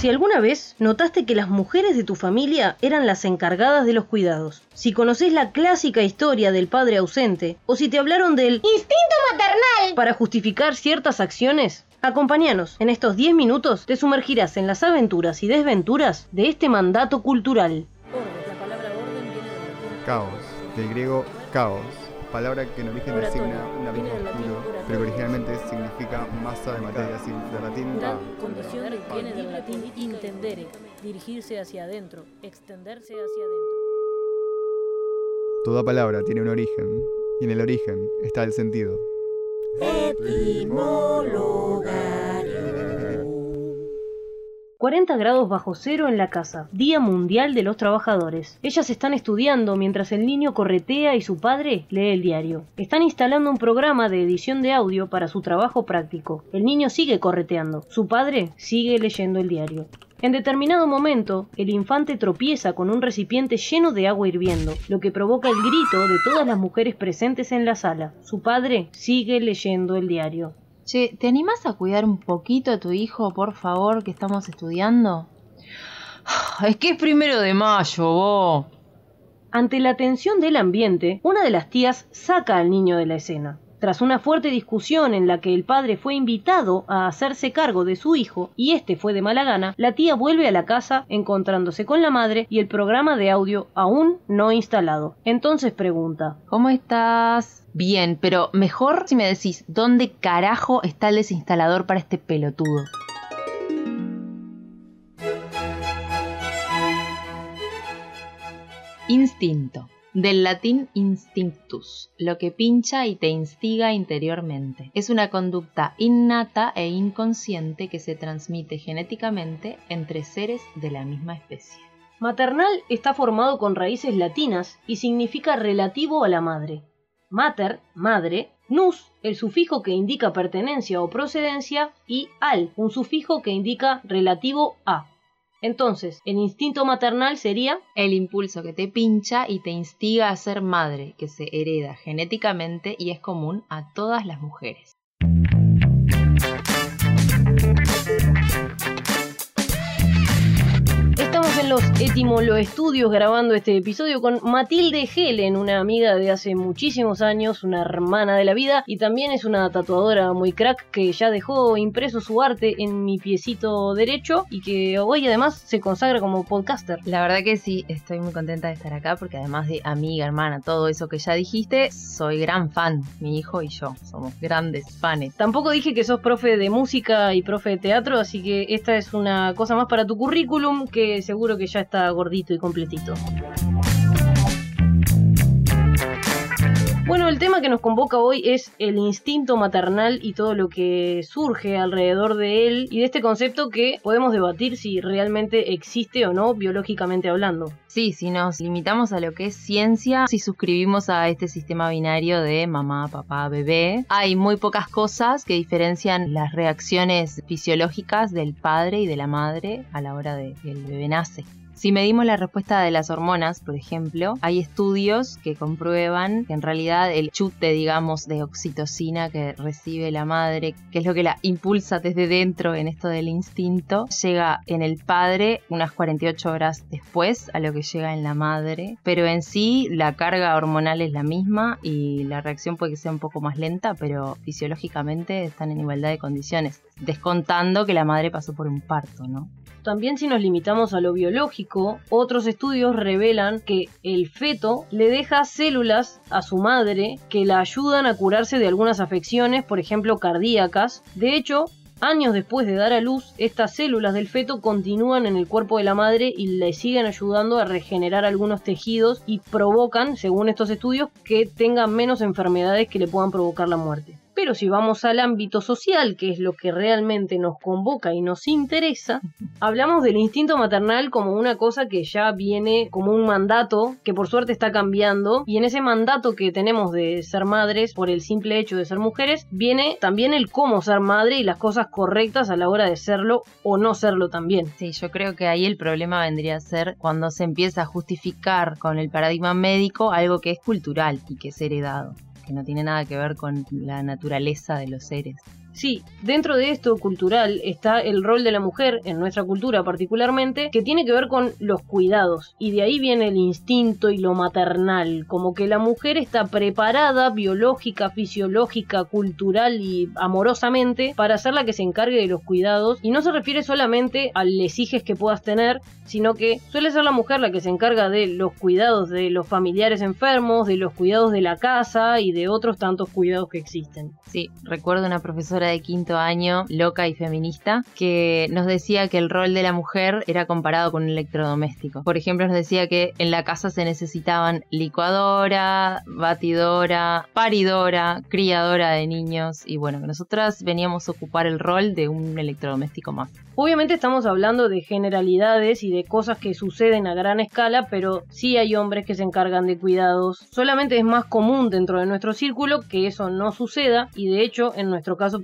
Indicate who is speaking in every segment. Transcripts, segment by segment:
Speaker 1: Si alguna vez notaste que las mujeres de tu familia eran las encargadas de los cuidados, si conoces la clásica historia del padre ausente, o si te hablaron del
Speaker 2: instinto maternal
Speaker 1: para justificar ciertas acciones, acompáñanos. En estos 10 minutos te sumergirás en las aventuras y desventuras de este mandato cultural.
Speaker 3: Caos, del griego caos, palabra que en origen designa un abismo oscuro, pero que originalmente significa masa de materia, así de latín
Speaker 4: Gran condición viene del latín intendere, dirigirse hacia adentro, extenderse hacia adentro.
Speaker 3: Toda palabra tiene un origen, y en el origen está el sentido.
Speaker 1: Etimologario. 40 grados bajo cero en la casa, Día Mundial de los Trabajadores. Ellas están estudiando mientras el niño corretea y su padre lee el diario. Están instalando un programa de edición de audio para su trabajo práctico. El niño sigue correteando, su padre sigue leyendo el diario. En determinado momento, el infante tropieza con un recipiente lleno de agua hirviendo, lo que provoca el grito de todas las mujeres presentes en la sala. Su padre sigue leyendo el diario.
Speaker 5: Che, ¿te animás a cuidar un poquito a tu hijo, por favor, que estamos estudiando? Es que es primero de mayo, vos.
Speaker 1: Ante la tensión del ambiente, una de las tías saca al niño de la escena. Tras una fuerte discusión en la que el padre fue invitado a hacerse cargo de su hijo y este fue de mala gana, la tía vuelve a la casa encontrándose con la madre y el programa de audio aún no instalado. Entonces pregunta,
Speaker 5: ¿Cómo estás? Bien, pero mejor si me decís dónde carajo está el desinstalador para este pelotudo. Instinto. Del latín instinctus, lo que pincha y te instiga interiormente. Es una conducta innata e inconsciente que se transmite genéticamente entre seres de la misma especie.
Speaker 1: Maternal está formado con raíces latinas y significa relativo a la madre. Mater, madre, nus, el sufijo que indica pertenencia o procedencia, y al, un sufijo que indica relativo a. Entonces, el instinto maternal sería
Speaker 5: el impulso que te pincha y te instiga a ser madre, que se hereda genéticamente y es común a todas las mujeres.
Speaker 1: Los Etimolo Estudios grabando este episodio con Matilde Helen, una amiga de hace muchísimos años, una hermana de la vida y también es una tatuadora muy crack que ya dejó impreso su arte en mi piecito derecho y que hoy además se consagra como podcaster.
Speaker 5: La verdad que sí, estoy muy contenta de estar acá porque además de amiga, hermana, todo eso que ya dijiste, soy gran fan. Mi hijo y yo somos grandes fans.
Speaker 1: Tampoco dije que sos profe de música y profe de teatro, así que esta es una cosa más para tu currículum que seguro que ya está gordito y completito. El tema que nos convoca hoy es el instinto maternal y todo lo que surge alrededor de él y de este concepto que podemos debatir si realmente existe o no biológicamente hablando.
Speaker 5: Sí, si nos limitamos a lo que es ciencia, si suscribimos a este sistema binario de mamá, papá, bebé, hay muy pocas cosas que diferencian las reacciones fisiológicas del padre y de la madre a la hora de que el bebé nace. Si medimos la respuesta de las hormonas, por ejemplo, hay estudios que comprueban que en realidad el chute, digamos, de oxitocina que recibe la madre, que es lo que la impulsa desde dentro en esto del instinto, llega en el padre unas 48 horas después a lo que llega en la madre, pero en sí la carga hormonal es la misma y la reacción puede que sea un poco más lenta, pero fisiológicamente están en igualdad de condiciones, descontando que la madre pasó por un parto, ¿no?
Speaker 1: También si nos limitamos a lo biológico, otros estudios revelan que el feto le deja células a su madre que la ayudan a curarse de algunas afecciones, por ejemplo cardíacas. De hecho, Años después de dar a luz, estas células del feto continúan en el cuerpo de la madre y le siguen ayudando a regenerar algunos tejidos y provocan, según estos estudios, que tenga menos enfermedades que le puedan provocar la muerte. Pero si vamos al ámbito social, que es lo que realmente nos convoca y nos interesa, hablamos del instinto maternal como una cosa que ya viene como un mandato, que por suerte está cambiando, y en ese mandato que tenemos de ser madres por el simple hecho de ser mujeres, viene también el cómo ser madre y las cosas correctas a la hora de serlo o no serlo también.
Speaker 5: Sí, yo creo que ahí el problema vendría a ser cuando se empieza a justificar con el paradigma médico algo que es cultural y que es heredado que no tiene nada que ver con la naturaleza de los seres.
Speaker 1: Sí, dentro de esto cultural está el rol de la mujer, en nuestra cultura particularmente, que tiene que ver con los cuidados. Y de ahí viene el instinto y lo maternal, como que la mujer está preparada biológica, fisiológica, cultural y amorosamente para ser la que se encargue de los cuidados. Y no se refiere solamente a lesijes que puedas tener, sino que suele ser la mujer la que se encarga de los cuidados de los familiares enfermos, de los cuidados de la casa y de otros tantos cuidados que existen.
Speaker 5: Sí, recuerdo una profesora de quinto año, loca y feminista, que nos decía que el rol de la mujer era comparado con un electrodoméstico. Por ejemplo, nos decía que en la casa se necesitaban licuadora, batidora, paridora, criadora de niños y bueno, nosotras veníamos a ocupar el rol de un electrodoméstico más.
Speaker 1: Obviamente estamos hablando de generalidades y de cosas que suceden a gran escala, pero sí hay hombres que se encargan de cuidados. Solamente es más común dentro de nuestro círculo que eso no suceda y de hecho en nuestro caso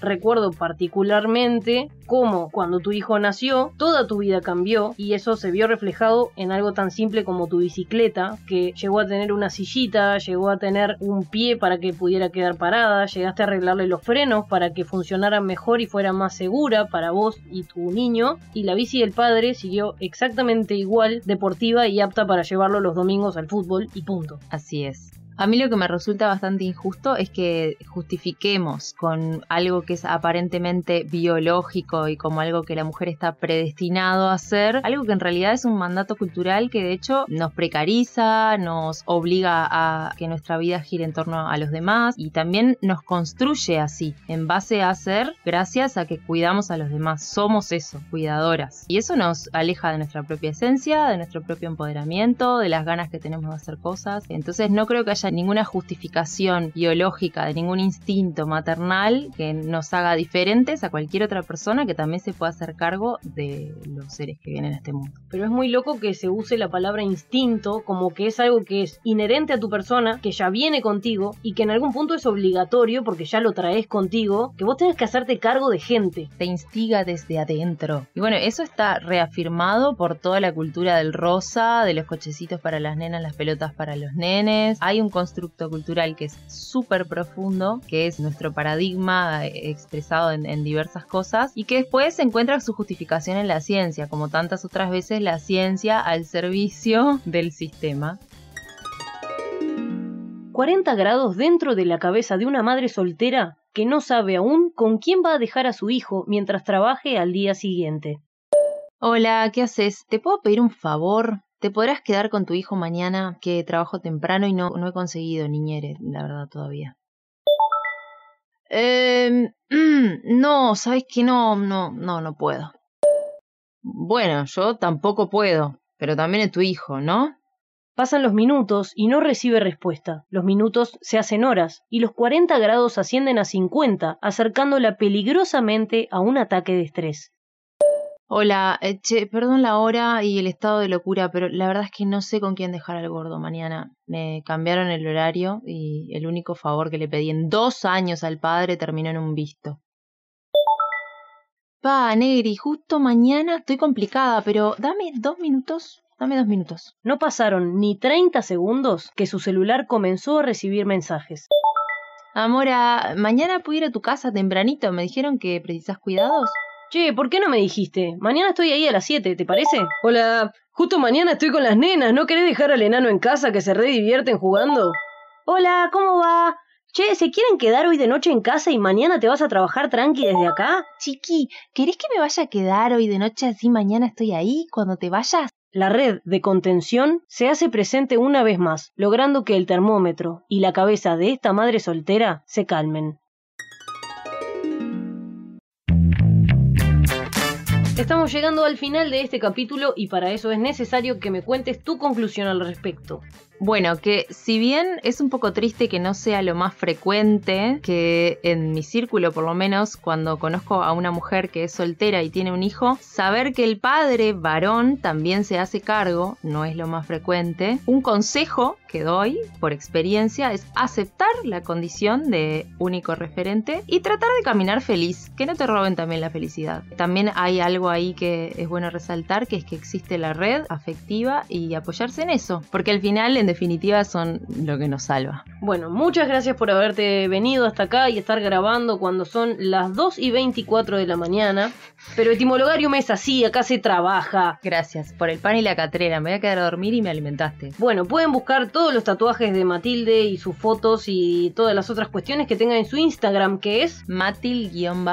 Speaker 1: recuerdo particularmente cómo cuando tu hijo nació toda tu vida cambió y eso se vio reflejado en algo tan simple como tu bicicleta que llegó a tener una sillita, llegó a tener un pie para que pudiera quedar parada, llegaste a arreglarle los frenos para que funcionara mejor y fuera más segura para vos y tu niño, y la bici del padre siguió exactamente igual, deportiva y apta para llevarlo los domingos al fútbol y punto.
Speaker 5: Así es. A mí lo que me resulta bastante injusto es que justifiquemos con algo que es aparentemente biológico y como algo que la mujer está predestinado a hacer, algo que en realidad es un mandato cultural que de hecho nos precariza, nos obliga a que nuestra vida gire en torno a los demás y también nos construye así, en base a ser gracias a que cuidamos a los demás. Somos eso, cuidadoras. Y eso nos aleja de nuestra propia esencia, de nuestro propio empoderamiento, de las ganas que tenemos de hacer cosas. Entonces no creo que haya ninguna justificación biológica, de ningún instinto maternal que nos haga diferentes a cualquier otra persona que también se pueda hacer cargo de los seres que vienen a este mundo.
Speaker 1: Pero es muy loco que se use la palabra instinto como que es algo que es inherente a tu persona, que ya viene contigo y que en algún punto es obligatorio porque ya lo traes contigo, que vos tenés que hacerte cargo de gente.
Speaker 5: Te instiga desde adentro. Y bueno, eso está reafirmado por toda la cultura del rosa, de los cochecitos para las nenas, las pelotas para los nenes. Hay un constructo cultural que es súper profundo, que es nuestro paradigma eh, expresado en, diversas cosas y que después encuentra su justificación en la ciencia, como tantas otras veces la ciencia al servicio del sistema.
Speaker 1: 40 grados dentro de la cabeza de una madre soltera que no sabe aún con quién va a dejar a su hijo mientras trabaje al día siguiente.
Speaker 5: Hola, ¿qué haces? ¿Te puedo pedir un favor? ¿Te podrás quedar con tu hijo mañana que trabajo temprano y no, no he conseguido niñere, la verdad, todavía? Eh, no, sabes que no, no, no, no puedo. Bueno, yo tampoco puedo, pero también es tu hijo, ¿no?
Speaker 1: Pasan los minutos y no recibe respuesta. Los minutos se hacen horas y los 40 grados ascienden a 50, acercándola peligrosamente a un ataque de estrés.
Speaker 5: Hola, eh, che, perdón la hora y el estado de locura, pero la verdad es que no sé con quién dejar al gordo mañana. Me cambiaron el horario y el único favor que le pedí en dos años al padre terminó en un visto. Pa, Negri, justo mañana estoy complicada, pero dame dos minutos, dame dos minutos.
Speaker 1: No pasaron ni 30 segundos que su celular comenzó a recibir mensajes.
Speaker 5: Amora, mañana puedo ir a tu casa tempranito, me dijeron que precisas cuidados.
Speaker 1: Che, ¿por qué no me dijiste? Mañana estoy ahí a las 7, ¿te parece? Hola, justo mañana estoy con las nenas, ¿no querés dejar al enano en casa que se redivierten jugando? Hola, ¿cómo va? Che, ¿se quieren quedar hoy de noche en casa y mañana te vas a trabajar tranqui desde acá?
Speaker 5: Chiqui, ¿querés que me vaya a quedar hoy de noche así mañana estoy ahí cuando te vayas?
Speaker 1: La red de contención se hace presente una vez más, logrando que el termómetro y la cabeza de esta madre soltera se calmen. Estamos llegando al final de este capítulo y para eso es necesario que me cuentes tu conclusión al respecto.
Speaker 5: Bueno, que si bien es un poco triste que no sea lo más frecuente, que en mi círculo por lo menos, cuando conozco a una mujer que es soltera y tiene un hijo, saber que el padre varón también se hace cargo no es lo más frecuente. Un consejo que doy por experiencia es aceptar la condición de único referente y tratar de caminar feliz, que no te roben también la felicidad. También hay algo ahí que es bueno resaltar, que es que existe la red afectiva y apoyarse en eso, porque al final en definitiva son lo que nos salva.
Speaker 1: Bueno, muchas gracias por haberte venido hasta acá y estar grabando cuando son las 2 y 24 de la mañana. Pero Etimologarium es así, acá se trabaja.
Speaker 5: Gracias por el pan y la catrera. Me voy a quedar a dormir y me alimentaste.
Speaker 1: Bueno, pueden buscar todos los tatuajes de Matilde y sus fotos y todas las otras cuestiones que tengan en su Instagram, que es
Speaker 5: matil-jm.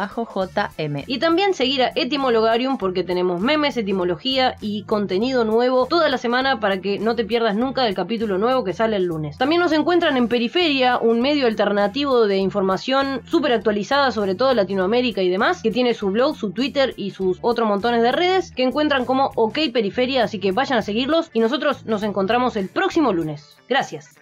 Speaker 1: Y también seguir a Etimologarium porque tenemos memes, etimología y contenido nuevo toda la semana para que no te pierdas nunca del capítulo nuevo que sale el lunes. También nos encuentran en Periferia, un medio alternativo de información súper actualizada sobre todo Latinoamérica y demás, que tiene su blog, su Twitter y sus otros montones de redes que encuentran como OK Periferia, así que vayan a seguirlos y nosotros nos encontramos el próximo lunes. Gracias.